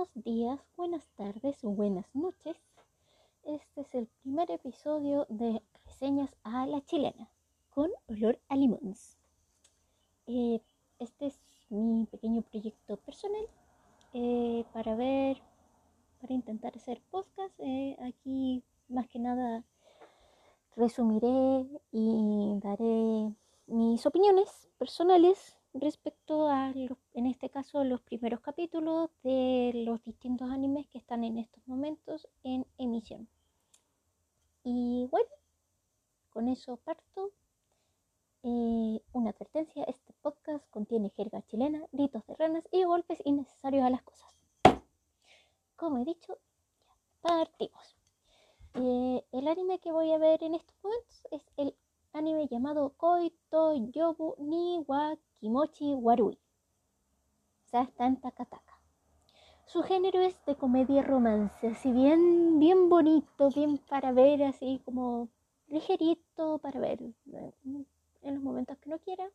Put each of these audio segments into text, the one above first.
buenos días, buenas tardes o buenas noches. Este es el primer episodio de Reseñas a la Chilena con olor a limón. Eh, este es mi pequeño proyecto personal eh, para ver, para intentar hacer podcast. Eh, aquí más que nada resumiré y daré mis opiniones personales respecto a, en este caso, los primeros capítulos de los distintos animes que están en estos momentos en emisión. Y bueno, con eso parto. Eh, una advertencia, este podcast contiene jerga chilena, gritos de ranas y golpes innecesarios a las cosas. Como he dicho, partimos. Eh, el anime que voy a ver en estos momentos es el anime llamado Koito Yobu ni wa Kimochi Warui. En Takataka. Su género es de comedia romance, así bien, bien bonito, bien para ver, así como ligerito para ver en los momentos que no quiera.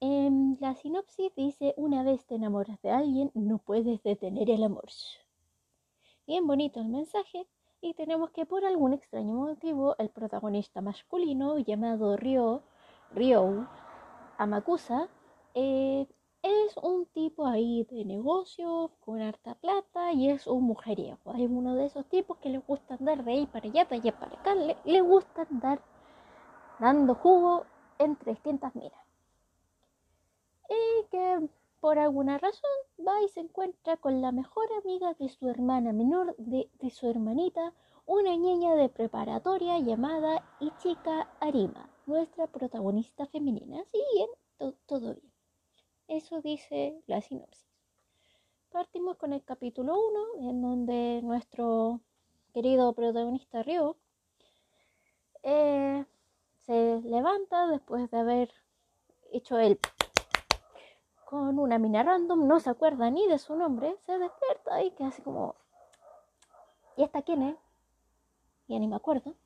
En la sinopsis dice, una vez te enamoras de alguien, no puedes detener el amor. Bien bonito el mensaje, y tenemos que por algún extraño motivo el protagonista masculino llamado Ryo, Ryo Amakusa eh, es un tipo ahí de negocio con harta plata y es un mujeriego. Es uno de esos tipos que le gusta andar de ahí para allá, de allá para acá. Le, gusta andar dando jugo entre distintas miras. Y que por alguna razón va y se encuentra con la mejor amiga de su hermana menor, de, su hermanita, una niña de preparatoria llamada Ichika Arima, nuestra protagonista femenina. Así bien, todo bien. Eso dice la sinopsis. Partimos con el capítulo 1, en donde nuestro querido protagonista Ryo eh, se levanta después de haber hecho el con una mina random, no se acuerda ni de su nombre, se despierta y que así como, ¿y esta quién es? Ya ni me acuerdo.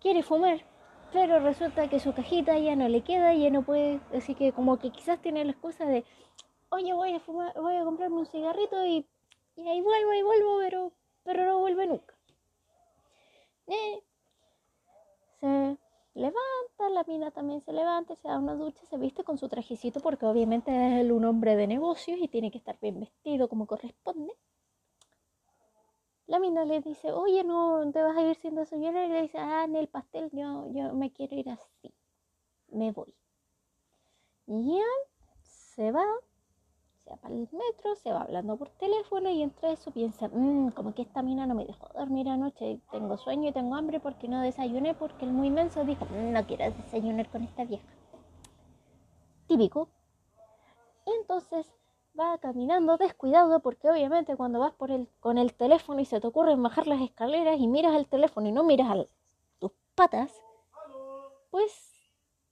Quiere fumar, pero resulta que su cajita ya no le queda, ya no puede, así que como que quizás tiene la excusa de, oye, voy a fumar, voy a comprarme un cigarrito y, y ahí vuelvo, ahí vuelvo, pero, pero no vuelve nunca. Eh, se levanta, la mina también se levanta, se da una ducha, se viste con su trajecito porque obviamente es un hombre de negocios y tiene que estar bien vestido como corresponde. La mina le dice, oye, no te vas a ir siendo señora y le dice, ah, en el pastel yo, yo me quiero ir así, me voy. Y ya se va, se va para el metro, se va hablando por teléfono y entre eso piensa, mmm, como que esta mina no me dejó dormir anoche, tengo sueño y tengo hambre porque no desayuné porque el muy inmenso dijo, no quiero desayunar con esta vieja. Típico. Entonces va caminando descuidado porque obviamente cuando vas por el, con el teléfono y se te ocurre bajar las escaleras y miras el teléfono y no miras a tus patas, pues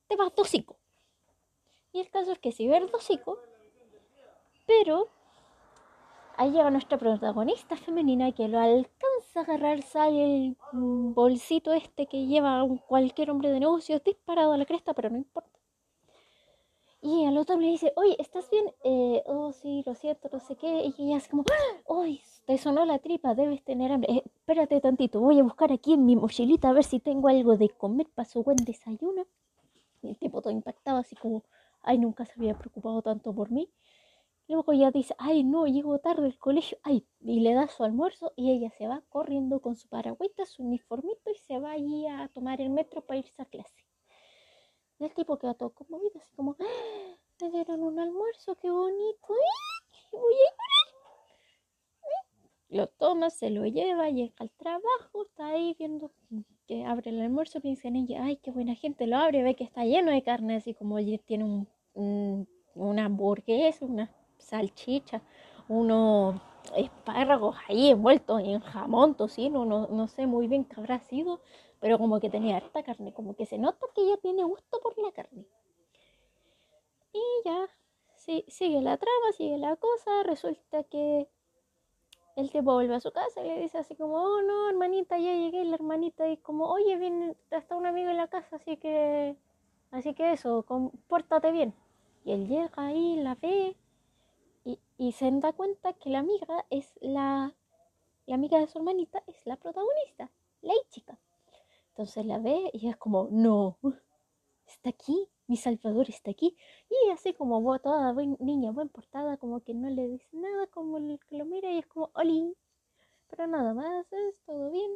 te vas dosico. Y el caso es que si ves dosico, pero ahí llega nuestra protagonista femenina que lo alcanza a agarrar, sale el bolsito este que lleva cualquier hombre de negocios disparado a la cresta, pero no importa. Y al otro le dice, oye, ¿estás bien? Eh, oh, sí, lo siento, no sé qué. Y ella es como, ¡ay! te sonó la tripa, debes tener hambre. Eh, espérate tantito, voy a buscar aquí en mi mochilita a ver si tengo algo de comer para su buen desayuno. Y el tipo todo impactado, así como, ay, nunca se había preocupado tanto por mí. Luego ya dice, ay no, llego tarde al colegio, ay, y le da su almuerzo y ella se va corriendo con su paragüita, su uniformito y se va allí a tomar el metro para irse a clase. El tipo queda todo conmovido, así como, ¡Ah! un almuerzo, qué bonito, voy a Lo toma, se lo lleva, llega al trabajo, está ahí viendo que abre el almuerzo, piensa en ella, ay, qué buena gente, lo abre, ve que está lleno de carne, así como tiene un, un, una hamburguesa, una salchicha, unos espárragos ahí envueltos en jamón, tocino, no, no sé muy bien qué habrá sido, pero como que tenía harta carne, como que se nota que ella tiene gusto por la carne. Y ya, sí, sigue la trama, sigue la cosa, resulta que el tipo vuelve a su casa y le dice así como, oh no, hermanita, ya llegué, la hermanita y como, oye, viene, está un amigo en la casa, así que, así que eso, compórtate bien. Y él llega ahí, la ve, y se da cuenta que la amiga es la, la amiga de su hermanita, es la protagonista, la chica. Entonces la ve y es como, no, está aquí, mi Salvador está aquí. Y así como toda niña buen portada, como que no le dice nada, como el que lo mira y es como, Oli. Pero nada más, es todo bien.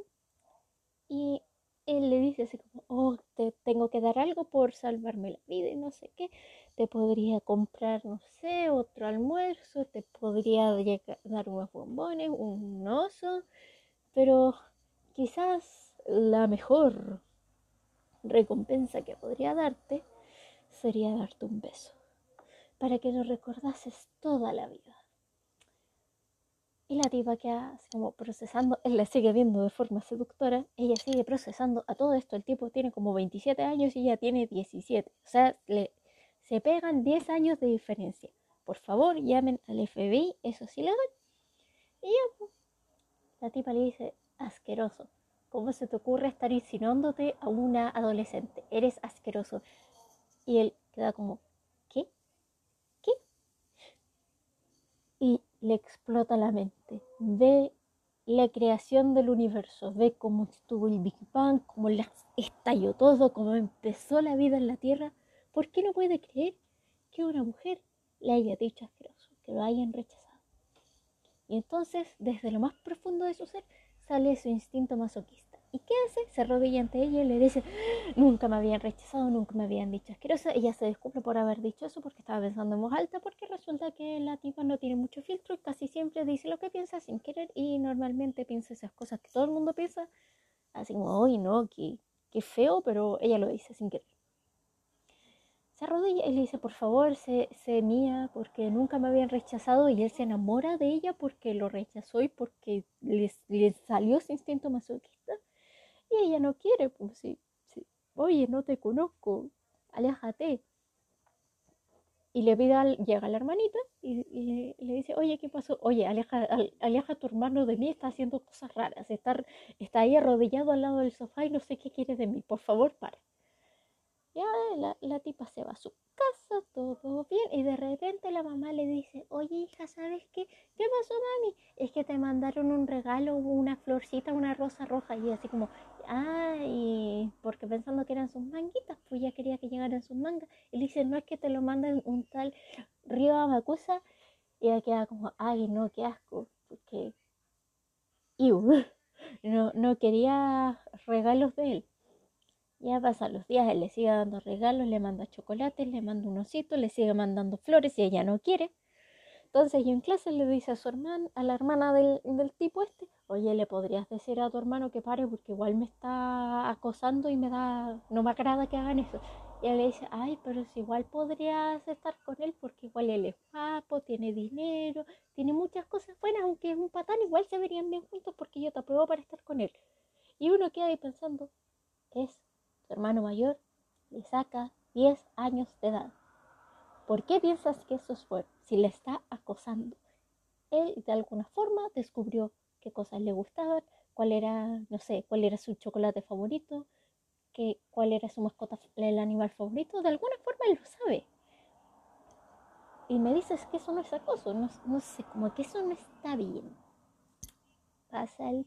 Y él le dice así como, oh, te tengo que dar algo por salvarme la vida y no sé qué. Te podría comprar, no sé, otro almuerzo, te podría dar unos bombones, un oso, pero quizás la mejor recompensa que podría darte sería darte un beso, para que lo recordases toda la vida. Y la tipa queda como procesando, él la sigue viendo de forma seductora, ella sigue procesando a todo esto, el tipo tiene como 27 años y ella tiene 17, o sea, le, se pegan 10 años de diferencia. Por favor, llamen al FBI, eso es ilegal. Y ya, la tipa le dice, asqueroso, ¿cómo se te ocurre estar insinuándote a una adolescente? Eres asqueroso. Y él queda como, ¿qué? ¿Qué? Y le explota la mente. Ve la creación del universo, ve cómo estuvo el Big Bang, cómo estalló todo, cómo empezó la vida en la Tierra. ¿Por qué no puede creer que una mujer le haya dicho asqueroso, que lo hayan rechazado? Y entonces, desde lo más profundo de su ser, sale su instinto masoquista. ¿Y qué hace? Se arrodilla ante ella y le dice, nunca me habían rechazado, nunca me habían dicho asquerosa. Ella se disculpa por haber dicho eso porque estaba pensando en voz alta, porque resulta que la tipa no tiene mucho filtro y casi siempre dice lo que piensa sin querer y normalmente piensa esas cosas que todo el mundo piensa, así como, uy, no, qué, qué feo, pero ella lo dice sin querer se arrodilla y le dice, por favor, sé, mía, porque nunca me habían rechazado y él se enamora de ella porque lo rechazó y porque le, salió ese instinto masoquista y ella no quiere, pues sí, sí. oye, no te conozco, aléjate. Y le pide, al, llega la hermanita y, le, dice, oye, ¿qué pasó? Oye, aleja, aleja a tu hermano de mí, está haciendo cosas raras, está, está ahí arrodillado al lado del sofá y no sé qué quiere de mí, por favor, para. Ya la, la tipa se va a su casa, todo bien, y de repente la mamá le dice, oye hija, ¿sabes qué? ¿Qué pasó, mami? Es que te mandaron un regalo, una florcita, una rosa roja, y así como, ah, y porque pensando que eran sus manguitas, pues ya quería que llegaran sus mangas, y le dice, no es que te lo mandan un tal Río Amacusa, y ella queda como, ay, no, qué asco, porque, no, no quería regalos de él. Ya pasan los días, él le sigue dando regalos, le manda chocolates, le manda un osito, le sigue mandando flores y ella no quiere. Entonces yo en clase le dice a su hermana, a la hermana del, del, tipo este, oye, le podrías decir a tu hermano que pare porque igual me está acosando y me da, no me agrada que hagan eso. Y ella le dice, ay, pero si igual podrías estar con él porque igual él es guapo, tiene dinero, tiene muchas cosas buenas, aunque es un patán, igual se verían bien juntos porque yo te apruebo para estar con él. Y uno queda ahí pensando, hermano mayor le saca 10 años de edad. ¿Por qué piensas que eso es fuerte? Si le está acosando. Él de alguna forma descubrió qué cosas le gustaban, cuál era, no sé, cuál era su chocolate favorito, qué, cuál era su mascota, el animal favorito. De alguna forma él lo sabe. Y me dices que eso no es acoso, no, no sé, como que eso no está bien. Pasa el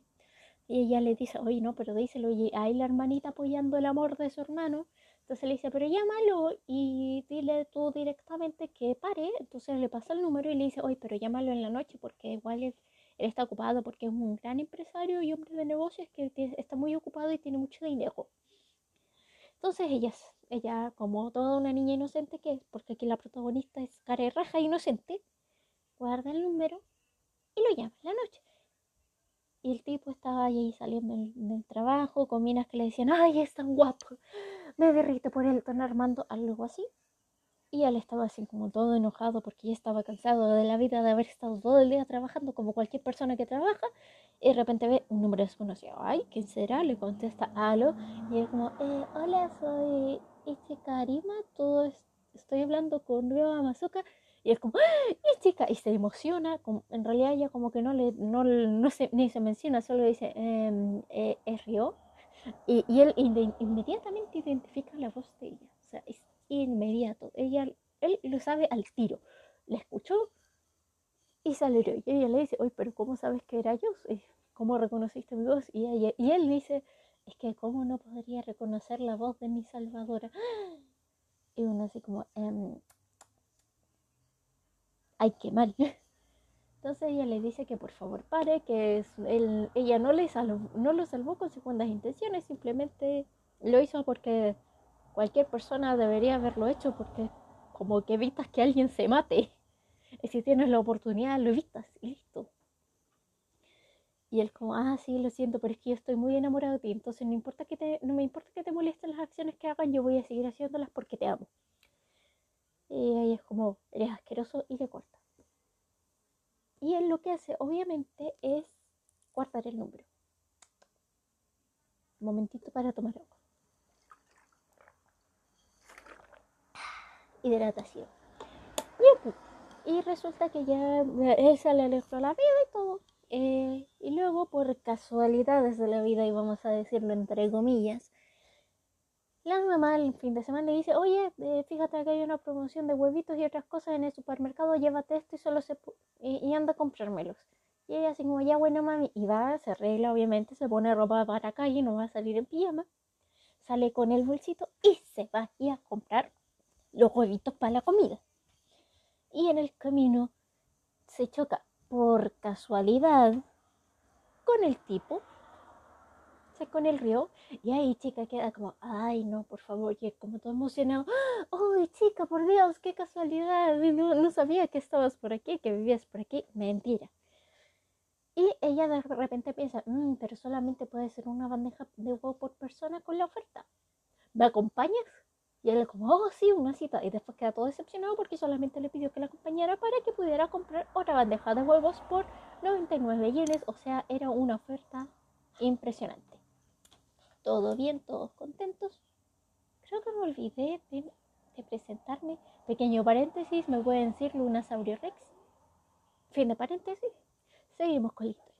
y ella le dice, oye, no, pero díselo, oye, ahí la hermanita apoyando el amor de su hermano. Entonces le dice, pero llámalo y dile tú directamente que pare. Entonces le pasa el número y le dice, oye, pero llámalo en la noche porque igual él, está ocupado porque es un gran empresario y hombre de negocios que está muy ocupado y tiene mucho dinero. Entonces ella, ella, como toda una niña inocente que es, porque aquí la protagonista es cara y raja inocente, guarda el número y lo llama en la noche. El tipo estaba ahí saliendo del, trabajo con minas que le decían, ay, es tan guapo, me derrite por él, están armando algo así. Y él estaba así como todo enojado porque ya estaba cansado de la vida de haber estado todo el día trabajando como cualquier persona que trabaja. Y de repente ve un número desconocido. Ay, ¿quién será? Le contesta algo. Y es como, eh, hola, soy Ichi Karima. Todo estoy hablando con Ryo Mazuka. Y es como, ¡Ah! ¡Es chica! Y se emociona. Como, en realidad ella como que no le, no, no se, ni se menciona, solo dice, em, eh, es Río. Y, y él inmediatamente identifica la voz de ella. O sea, es inmediato. Ella, él lo sabe al tiro. La escuchó Y sale y ella le dice, oye, pero ¿cómo sabes que era yo? ¿Cómo reconociste mi voz? Y, ella, y él dice, es que ¿cómo no podría reconocer la voz de mi salvadora? Y uno así como, eh, ay, qué mal. Entonces ella le dice que por favor pare, que ella no, le salvó, no lo salvó con segundas intenciones, simplemente lo hizo porque cualquier persona debería haberlo hecho, porque como que evitas que alguien se mate. Y si tienes la oportunidad, lo evitas y listo. Y él como, ah, sí, lo siento, pero es que yo estoy muy enamorado de ti, entonces no, importa que te, no me importa que te molesten las acciones que hagan, yo voy a seguir haciéndolas porque te amo. Y ella es como, eres asqueroso y le corta. Y él lo que hace, obviamente, es guardar el número. Momentito para tomar agua. Hidratación. Y, resulta que ya se le alegró la vida y todo. Eh, y luego, por casualidades de la vida, y vamos a decirlo entre comillas, la mamá el fin de semana le dice, oye, eh, fíjate que hay una promoción de huevitos y otras cosas en el supermercado, llévate esto y solo se y, anda a comprármelos. Y ella así como, ya bueno mami, y va, se arregla obviamente, se pone ropa para calle, no va a salir en pijama, sale con el bolsito y se va a comprar los huevitos para la comida. Y en el camino se choca por casualidad con el tipo con el río y ahí chica queda como, ay no, por favor, y como todo emocionado, ay chica, por Dios, qué casualidad, no, sabía que estabas por aquí, que vivías por aquí, mentira. Y ella de repente piensa, mm, pero solamente puede ser una bandeja de huevo por persona con la oferta. ¿Me acompañas? Y él como, oh, sí, una cita. Y después queda todo decepcionado porque solamente le pidió que la acompañara para que pudiera comprar otra bandeja de huevos por 99 yenes. O sea, era una oferta impresionante todo bien, todos contentos. Creo que me olvidé de, presentarme. Pequeño paréntesis, me pueden decir Luna Saurio Rex. Fin de paréntesis. Seguimos con la historia.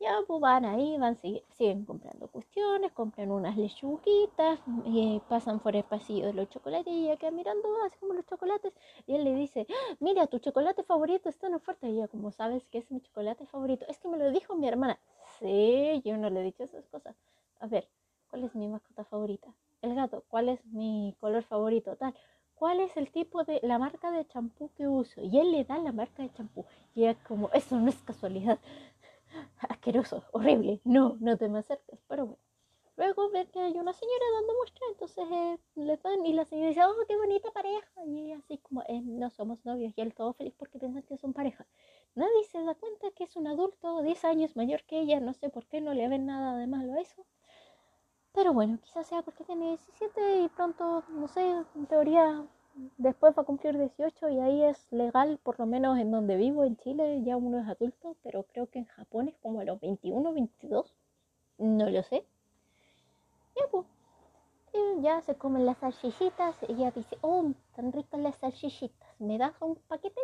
Ya pues van ahí, van, siguen, comprando cuestiones, compran unas lechuguitas, eh, pasan por el pasillo de los chocolates y ella queda mirando así como los chocolates y él le dice, ¡Ah! mira, tu chocolate favorito está en oferta. Y ella, como sabes que es mi chocolate favorito, es que me lo dijo mi hermana. Sí, yo no le he dicho esas cosas. A ver, ¿Cuál es mi mascota favorita? El gato. ¿Cuál es mi color favorito? Tal. ¿Cuál es el tipo de la marca de champú que uso? Y él le da la marca de champú. Y es como, eso no es casualidad. Asqueroso, horrible. No, no te me acerques. Pero bueno. Luego ver que hay una señora dando muestra, entonces eh, le dan y la señora dice, oh, qué bonita pareja. Y ella así como, eh, no somos novios. Y él todo feliz porque piensa que son pareja. Nadie se da cuenta que es un adulto 10 años mayor que ella. No sé por qué no le ven nada de malo a eso. Pero bueno, quizás sea porque tiene 17 y pronto, no sé, en teoría después va a cumplir 18 y ahí es legal, por lo menos en donde vivo, en Chile, ya uno es adulto, pero creo que en Japón es como a los 21, 22, no lo sé. Ya pues, ya se comen las salchichitas, ella dice, oh, tan ricas las salchichitas, ¿me das un paquete?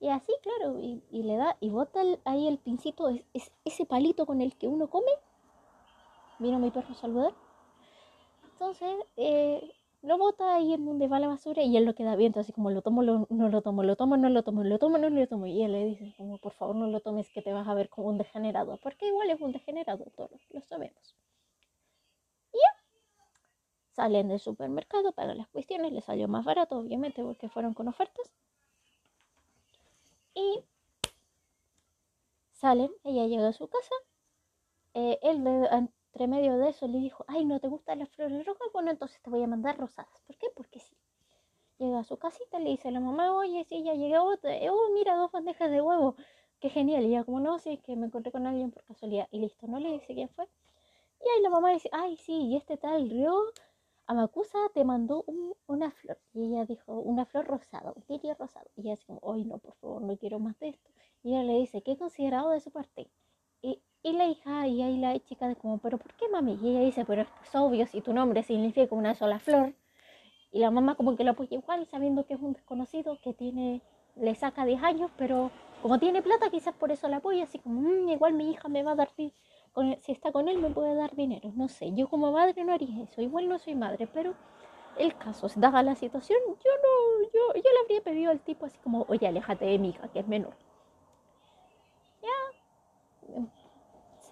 Y así, claro, y, le da, y bota ahí el pincito, es ese palito con el que uno come, vino mi perro a saludar. Entonces, eh, lo bota ahí en donde va la basura y él lo queda viendo, así como lo tomo, no lo tomo, lo tomo, no lo tomo, lo tomo, no lo tomo. Y él le dice, como por favor no lo tomes, que te vas a ver como un degenerado, porque igual es un degenerado, todos lo sabemos. Y ya, salen del supermercado, pagan las cuestiones, le salió más barato, obviamente, porque fueron con ofertas. Y salen, ella llega a su casa, eh, él entre medio de eso le dijo, ay, ¿no te gustan las flores rojas? Bueno, entonces te voy a mandar rosadas. ¿Por qué? Porque sí. Llega a su casita, le dice a la mamá, oye, sí, ya llegué, oh, mira, dos bandejas de huevo. Qué genial. Y ella como, no, sí, es que me encontré con alguien por casualidad. Y listo, no le dice quién fue. Y ahí la mamá dice, ay, sí, y este tal Ryo Amakusa te mandó una flor. Y ella dijo, una flor rosada, un lirio rosado. Y ella dice, ay, no, por favor, no quiero más de esto. Y ella le dice, ¿qué considerado de su parte? Y la hija, y ahí la chica de como, pero ¿por qué mami? Y ella dice, pero es obvio, si tu nombre significa una sola flor. Y la mamá como que lo apoya igual, sabiendo que es un desconocido, que tiene, le saca 10 años, pero como tiene plata, quizás por eso la apoya, así como, mm, igual mi hija me va a dar, con si está con él me puede dar dinero. No sé, yo como madre no haría eso, igual no soy madre, pero el caso, dada la situación, yo no, yo, yo le habría pedido al tipo así como, oye, aléjate de mi hija, que es menor.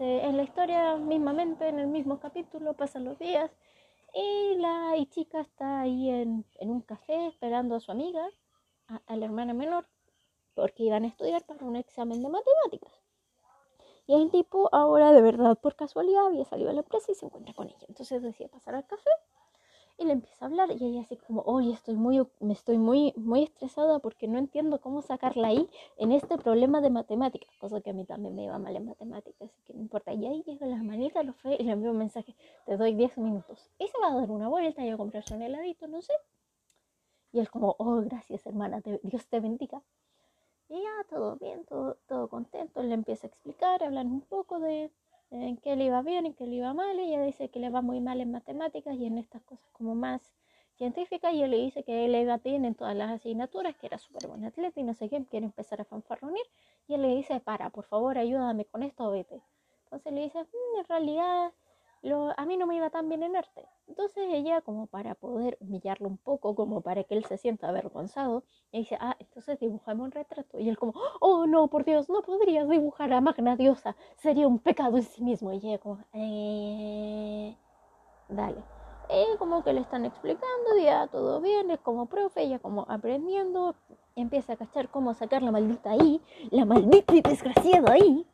En la historia mismamente, en el mismo capítulo, pasan los días y la chica está ahí en, un café esperando a su amiga, a, la hermana menor, porque iban a estudiar para un examen de matemáticas. Y el tipo ahora de verdad por casualidad había salido a la empresa y se encuentra con ella. Entonces decía pasar al café y le empieza a hablar y ella así como, oye, estoy muy, me estoy muy, muy estresada porque no entiendo cómo sacarla ahí en este problema de matemáticas, cosa que a mí también me iba mal en matemáticas, así que no importa. Y ahí llega las manitas, lo fe y le envío un mensaje, te doy 10 minutos. Y se va a dar una vuelta y a comprarse un heladito, no sé. Y él como, oh, gracias hermana, Dios te bendiga. Y ya, todo bien, todo, todo contento. Le empieza a explicar, hablar un poco de, en qué le iba bien, en qué le iba mal. Ella dice que le va muy mal en matemáticas y en estas cosas como más científicas. Y él le dice que le iba bien en todas las asignaturas, que era súper buen atleta y no sé qué, quiere empezar a fanfarronir. Y él le dice, para, por favor, ayúdame con esto, vete. Entonces le dice, mm, en realidad a mí no me iba tan bien en arte. Entonces ella, como para poder humillarlo un poco, como para que él se sienta avergonzado, le dice, ah, entonces dibujame un retrato. Y él como, oh no, por Dios, no podrías dibujar a Magna Diosa, sería un pecado en sí mismo. Y ella como, eh, dale. Y como que le están explicando, ya todo bien, es como profe, ella como aprendiendo, empieza a cachar cómo sacar la maldita ahí, la maldita y desgraciada ahí.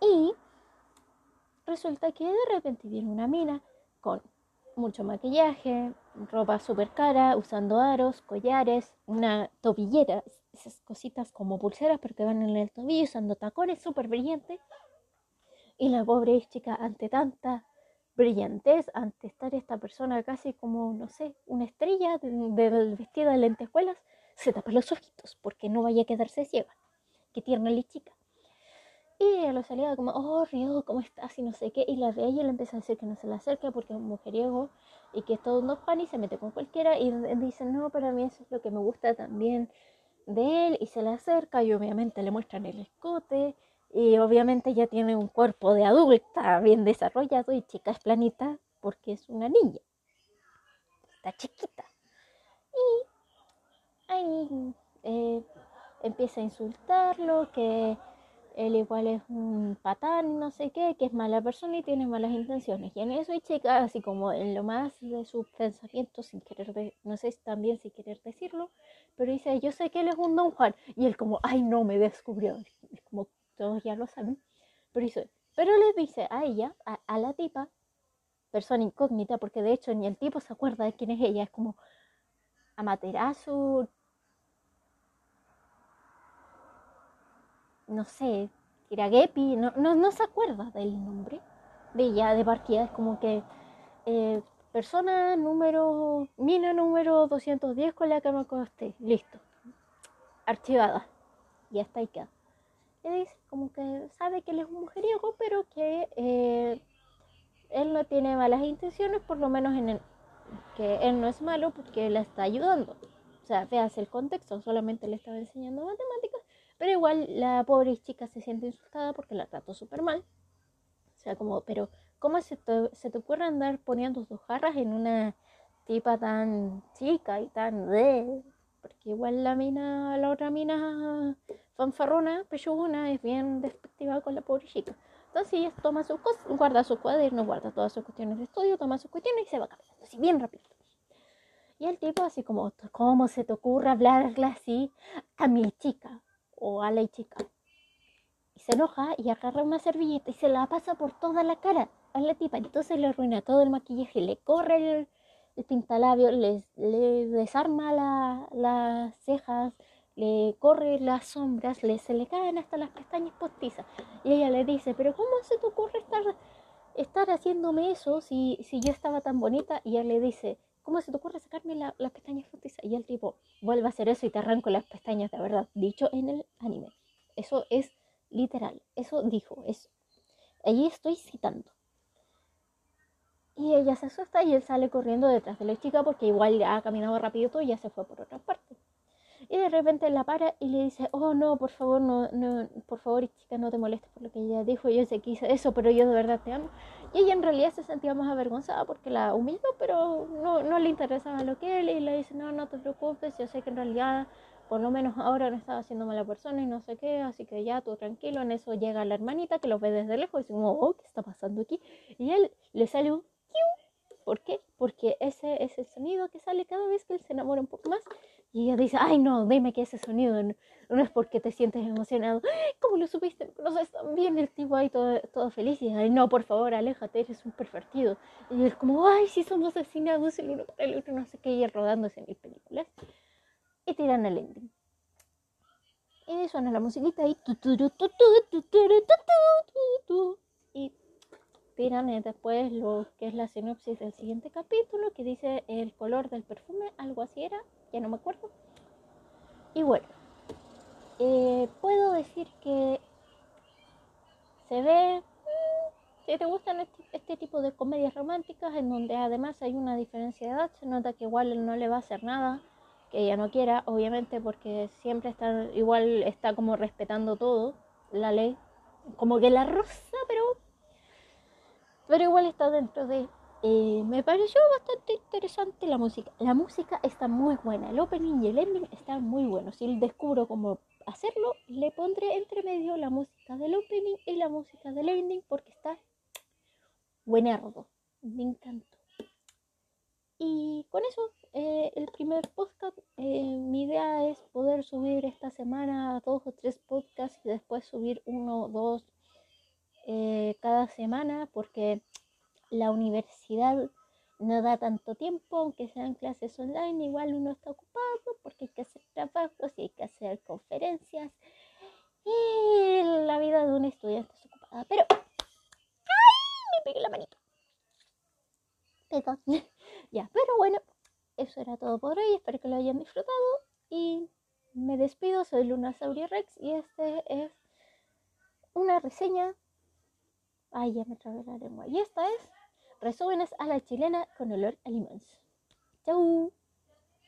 Y resulta que de repente viene una mina con mucho maquillaje, ropa súper cara, usando aros, collares, una tobillera, esas cositas como pulseras pero que van en el tobillo, usando tacones súper brillantes. Y la pobre chica ante tanta brillantez, ante estar esta persona casi como, no sé, una estrella del vestido de lentejuelas, se tapa los ojitos porque no vaya a quedarse ciega. Qué tierna la chica. Y lo salía como, oh, Río, ¿cómo estás? Y no sé qué. Y la ve y le empieza a decir que no se le acerque porque es un mujeriego y que es todo un pan y se mete con cualquiera. Y dice, no, para mí eso es lo que me gusta también de él. Y se le acerca y obviamente le muestran el escote. Y obviamente ya tiene un cuerpo de adulta bien desarrollado y chica es planita porque es una niña. Está chiquita. Y ahí eh, empieza a insultarlo, que él igual es un patán, no sé qué, que es mala persona y tiene malas intenciones. Y en eso hay chica, así como en lo más de sus pensamientos, sin querer, no sé también si querer decirlo, pero dice, yo sé que él es un don Juan. Y él como, ay, no, me descubrió. Es como todos ya lo saben. Pero dice, pero le dice a ella, a, a la tipa, persona incógnita, porque de hecho ni el tipo se acuerda de quién es ella, es como Amaterasu, no sé, Kiragepi, no, no, no se acuerda del nombre de ella, de partida, es como que eh, persona número, mina número 210 con la que me acosté, listo, archivada, ya está ahí queda. Y dice como que sabe que él es un mujeriego, pero que eh, él no tiene malas intenciones, por lo menos en el, que él no es malo porque la está ayudando. O sea, veas el contexto, solamente le estaba enseñando matemáticas pero igual la pobre chica se siente insultada porque la trató súper mal. O sea, como, pero ¿cómo se te, se te ocurre andar poniendo tus jarras en una tipa tan chica y tan de? Porque igual la mina, la otra mina fanfarrona, pechugona, es bien despectiva con la pobre chica. Entonces ella toma sus cosas, guarda sus cuadernos, guarda todas sus cuestiones de estudio, toma sus cuestiones y se va caminando así bien rápido. Y el tipo así como, ¿cómo se te ocurre hablarle así a mi chica? O a la chica. Y se enoja y agarra una servilleta y se la pasa por toda la cara a la tipa. Entonces le arruina todo el maquillaje, le corre el, el pintalabio, le, le desarma las cejas, le corre las sombras, le, se le caen hasta las pestañas postizas. Y ella le dice, pero ¿cómo se te ocurre estar, estar haciéndome eso si, si yo estaba tan bonita? Y ella le dice, ¿Cómo se te ocurre sacarme las pestañas postizas? Y el tipo vuelve a hacer eso y te arranco las pestañas de verdad. Dicho en el anime. Eso es literal. Eso dijo. Eso. Allí estoy citando. Y ella se asusta y él sale corriendo detrás de la chica porque igual ha caminado rápido y ya se fue por otra parte. Y de repente la para y le dice, oh no, por favor, no, no, por favor, chica, no te molestes por lo que ella dijo, yo sé que hice eso, pero yo de verdad te amo. Y ella en realidad se sentía más avergonzada porque la humilló, pero no, no le interesaba lo que él, y le dice, no, no te preocupes, yo sé que en realidad por lo menos ahora no estaba haciendo mala persona y no sé qué, así que ya tú tranquilo, en eso llega la hermanita que lo ve desde lejos y dice, oh, ¿qué está pasando aquí? Y él le sale ¿Por qué? Porque ese es el sonido que sale cada vez que él se enamora un poco más. Y ella dice, ay no, dime que ese sonido no, es porque te sientes emocionado. ¿Cómo lo supiste? No conoces tan bien el tipo ahí todo, todo feliz. Y ay no, por favor, aléjate, eres un pervertido. Y él como, ay, si somos asesinados el uno el otro, no sé qué, y rodándose en mil películas y tiran el ending. Y suena la musiquita y y tiran después lo que es la sinopsis del siguiente capítulo que dice el color del perfume, algo así era, ya no me acuerdo. Y bueno, eh, puedo decir que se ve, mm, si te gustan este, este, tipo de comedias románticas en donde además hay una diferencia de edad, se nota que igual no le va a hacer nada que ella no quiera, obviamente, porque siempre está, igual está como respetando todo, la ley, como que la rosa, pero, igual está dentro de... Eh, me pareció bastante interesante la música. La música está muy buena, el opening y el ending están muy buenos. Si descubro cómo hacerlo, le pondré entre medio la música del opening y la música del ending porque está buenardo. Me encantó. Y con eso, eh, el primer podcast, eh, mi idea es poder subir esta semana dos o tres podcasts y después subir uno dos eh, cada semana porque la universidad no da tanto tiempo, aunque sean clases online, igual uno está ocupado porque hay que hacer trabajos y hay que hacer conferencias. Y la vida de un estudiante es ocupada. Pero, ¡ay! Me pegué la manito. Perdón. Ya, pero bueno, eso era todo por hoy. Espero que lo hayan disfrutado. Y me despido. Soy Luna Sauria Rex. Y este es una reseña. Ay, ya me trabé la lengua. Y esta es resúmenes a la chilena con olor a limón. Chau.